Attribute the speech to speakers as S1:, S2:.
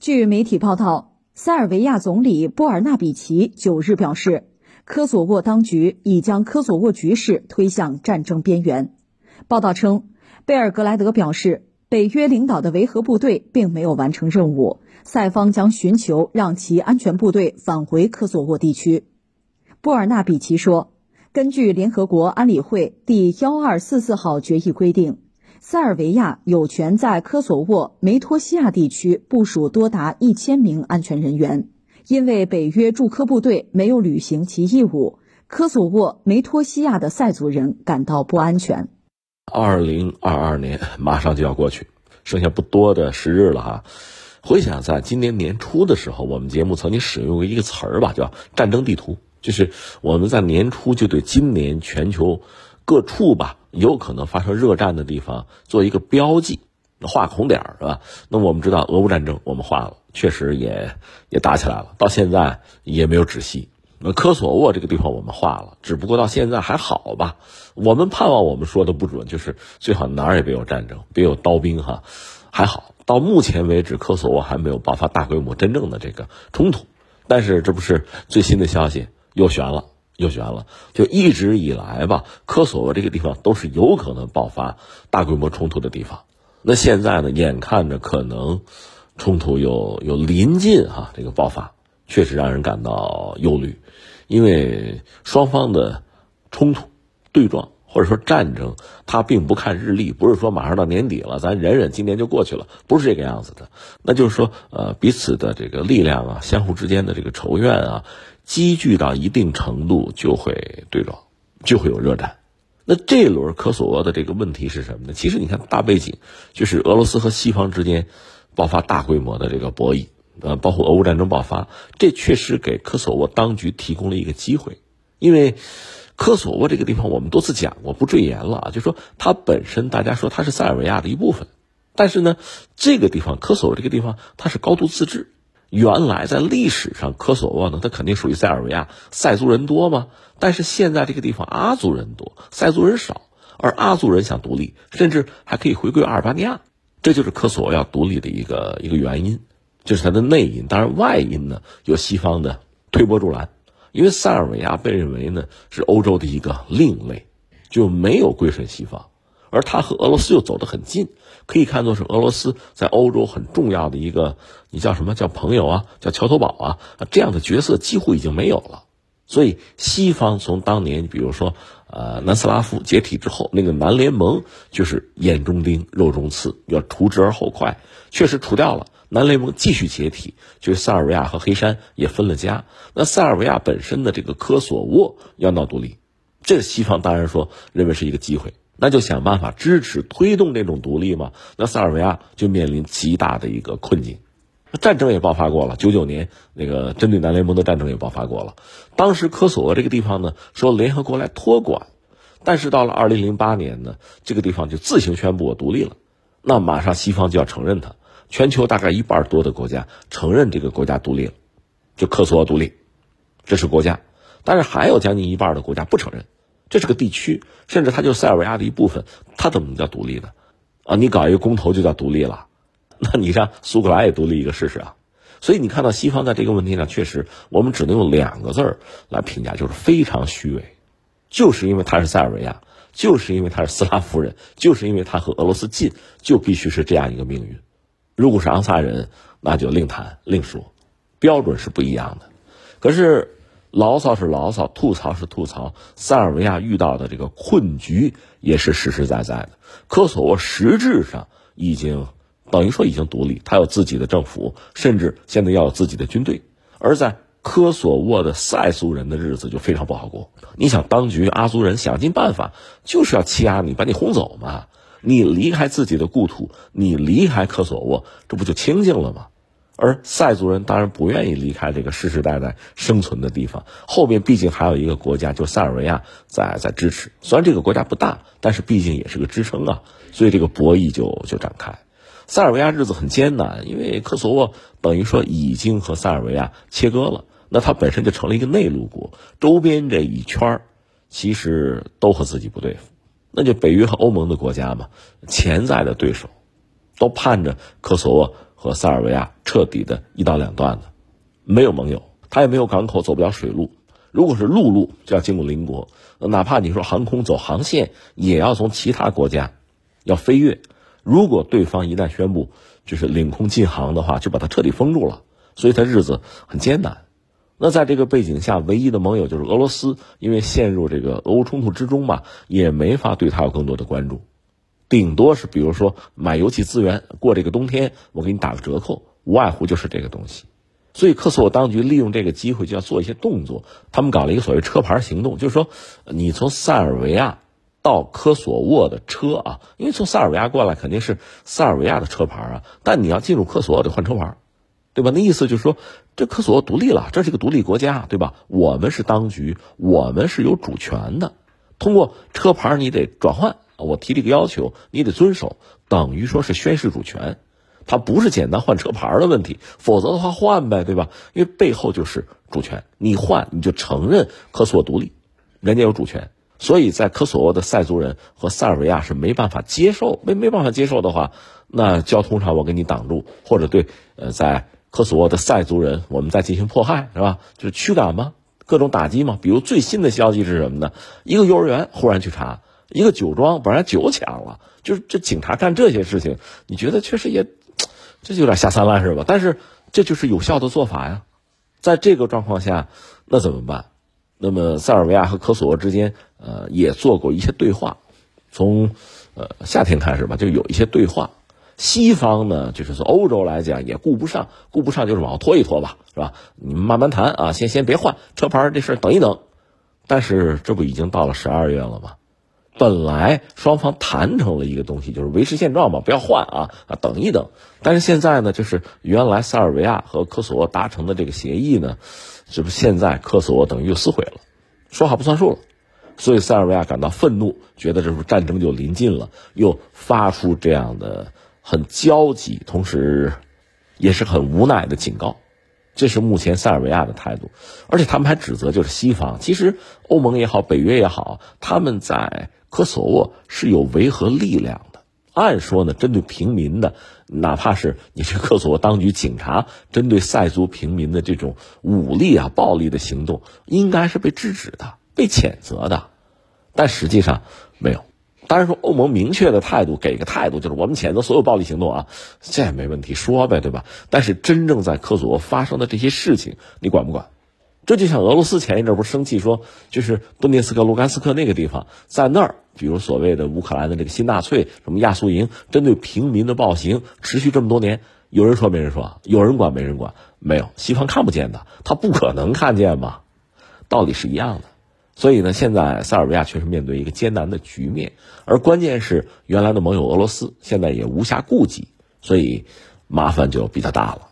S1: 据媒体报道，塞尔维亚总理波尔纳比奇九日表示，科索沃当局已将科索沃局势推向战争边缘。报道称，贝尔格莱德表示，北约领导的维和部队并没有完成任务，塞方将寻求让其安全部队返回科索沃地区。波尔纳比奇说，根据联合国安理会第幺二四四号决议规定。塞尔维亚有权在科索沃梅托西亚地区部署多达一千名安全人员，因为北约驻科部队没有履行其义务，科索沃梅托西亚的塞族人感到不安全。
S2: 二零二二年 马上就要过去，剩下不多的时日了哈。回想在今年年初的时候，我们节目曾经使用过一个词儿吧，叫“战争地图”，就是我们在年初就对今年全球各处吧。有可能发生热战的地方做一个标记，画红点儿是吧？那我们知道俄乌战争我们画了，确实也也打起来了，到现在也没有止息。那科索沃这个地方我们画了，只不过到现在还好吧？我们盼望我们说的不准，就是最好哪儿也别有战争，别有刀兵哈，还好。到目前为止，科索沃还没有爆发大规模真正的这个冲突，但是这不是最新的消息又悬了。又悬了，就一直以来吧，科索沃这个地方都是有可能爆发大规模冲突的地方。那现在呢，眼看着可能冲突有有临近哈，这个爆发确实让人感到忧虑，因为双方的冲突对撞或者说战争，它并不看日历，不是说马上到年底了，咱忍忍，今年就过去了，不是这个样子的。那就是说，呃，彼此的这个力量啊，相互之间的这个仇怨啊。积聚到一定程度就会对撞，就会有热战。那这轮科索沃的这个问题是什么呢？其实你看大背景，就是俄罗斯和西方之间爆发大规模的这个博弈，呃，包括俄乌战争爆发，这确实给科索沃当局提供了一个机会。因为科索沃这个地方我们多次讲过，不赘言了啊，就说它本身大家说它是塞尔维亚的一部分，但是呢，这个地方科索沃这个地方它是高度自治。原来在历史上，科索沃呢，它肯定属于塞尔维亚，塞族人多嘛。但是现在这个地方阿族人多，塞族人少，而阿族人想独立，甚至还可以回归阿尔巴尼亚，这就是科索沃要独立的一个一个原因，就是它的内因。当然外因呢，有西方的推波助澜，因为塞尔维亚被认为呢是欧洲的一个另类，就没有归顺西方。而它和俄罗斯又走得很近，可以看作是俄罗斯在欧洲很重要的一个，你叫什么叫朋友啊，叫桥头堡啊，这样的角色几乎已经没有了。所以西方从当年，比如说，呃，南斯拉夫解体之后，那个南联盟就是眼中钉、肉中刺，要除之而后快，确实除掉了。南联盟继续解体，就是塞尔维亚和黑山也分了家。那塞尔维亚本身的这个科索沃要闹独立，这个西方当然说认为是一个机会。那就想办法支持推动这种独立嘛？那塞尔维亚就面临极大的一个困境，战争也爆发过了。九九年那个针对南联盟的战争也爆发过了。当时科索沃这个地方呢，说联合国来托管，但是到了二零零八年呢，这个地方就自行宣布我独立了。那马上西方就要承认它，全球大概一半多的国家承认这个国家独立了，就科索沃独立，这是国家。但是还有将近一半的国家不承认。这是个地区，甚至它就是塞尔维亚的一部分，它怎么能叫独立呢？啊，你搞一个公投就叫独立了？那你让苏格兰也独立一个试试啊？所以你看到西方在这个问题上，确实我们只能用两个字儿来评价，就是非常虚伪。就是因为他是塞尔维亚，就是因为他是斯拉夫人，就是因为他和俄罗斯近，就必须是这样一个命运。如果是昂萨人，那就另谈另说，标准是不一样的。可是。牢骚是牢骚，吐槽是吐槽。塞尔维亚遇到的这个困局也是实实在在的。科索沃实质上已经等于说已经独立，他有自己的政府，甚至现在要有自己的军队。而在科索沃的塞族人的日子就非常不好过。你想，当局阿族人想尽办法就是要欺压你，把你轰走嘛？你离开自己的故土，你离开科索沃，这不就清静了吗？而塞族人当然不愿意离开这个世世代代生存的地方，后面毕竟还有一个国家，就塞尔维亚在在支持。虽然这个国家不大，但是毕竟也是个支撑啊，所以这个博弈就就展开。塞尔维亚日子很艰难，因为科索沃等于说已经和塞尔维亚切割了，那它本身就成了一个内陆国，周边这一圈儿其实都和自己不对付，那就北约和欧盟的国家嘛，潜在的对手，都盼着科索沃。和塞尔维亚彻底的一刀两断的，没有盟友，他也没有港口，走不了水路。如果是陆路，就要经过邻国，哪怕你说航空走航线，也要从其他国家要飞越。如果对方一旦宣布就是领空禁航的话，就把它彻底封住了，所以他日子很艰难。那在这个背景下，唯一的盟友就是俄罗斯，因为陷入这个俄乌冲突之中嘛，也没法对他有更多的关注，顶多是比如说买油气资源，过这个冬天我给你打个折扣，无外乎就是这个东西。所以科索沃当局利用这个机会就要做一些动作，他们搞了一个所谓车牌行动，就是说你从塞尔维亚到科索沃的车啊，因为从塞尔维亚过来肯定是塞尔维亚的车牌啊，但你要进入科索沃得换车牌。对吧？那意思就是说，这科索沃独立了，这是一个独立国家，对吧？我们是当局，我们是有主权的。通过车牌，你得转换。我提这个要求，你得遵守，等于说是宣示主权。它不是简单换车牌的问题，否则的话换呗，对吧？因为背后就是主权，你换你就承认科索沃独立，人家有主权。所以在科索沃的塞族人和塞尔维亚是没办法接受，没没办法接受的话，那交通上我给你挡住，或者对呃在。科索沃的塞族人，我们再进行迫害，是吧？就是驱赶吗？各种打击吗？比如最新的消息是什么呢？一个幼儿园忽然去查，一个酒庄把人家酒抢了，就是这警察干这些事情，你觉得确实也，这就有点下三滥是吧？但是这就是有效的做法呀。在这个状况下，那怎么办？那么塞尔维亚和科索沃之间，呃，也做过一些对话，从呃夏天开始吧，就有一些对话。西方呢，就是从欧洲来讲也顾不上，顾不上就是往后拖一拖吧，是吧？你们慢慢谈啊，先先别换车牌这事等一等。但是这不已经到了十二月了吗？本来双方谈成了一个东西，就是维持现状嘛，不要换啊啊，等一等。但是现在呢，就是原来塞尔维亚和科索沃达成的这个协议呢，是不现在科索沃等于又撕毁了，说好不算数了？所以塞尔维亚感到愤怒，觉得这不战争就临近了，又发出这样的。很焦急，同时也是很无奈的警告，这是目前塞尔维亚的态度。而且他们还指责，就是西方，其实欧盟也好，北约也好，他们在科索沃是有维和力量的。按说呢，针对平民的，哪怕是你是科索沃当局警察，针对塞族平民的这种武力啊、暴力的行动，应该是被制止的、被谴责的，但实际上没有。当然说，欧盟明确的态度，给个态度，就是我们谴责所有暴力行动啊，这也没问题，说呗，对吧？但是真正在科索沃发生的这些事情，你管不管？这就像俄罗斯前一阵不是生气说，就是顿涅斯克、卢甘斯克那个地方，在那儿，比如所谓的乌克兰的这个新纳粹，什么亚速营，针对平民的暴行持续这么多年，有人说没人说，有人管没人管，没有，西方看不见的，他不可能看见嘛，道理是一样的。所以呢，现在塞尔维亚确实面对一个艰难的局面，而关键是原来的盟友俄罗斯现在也无暇顾及，所以麻烦就比较大了。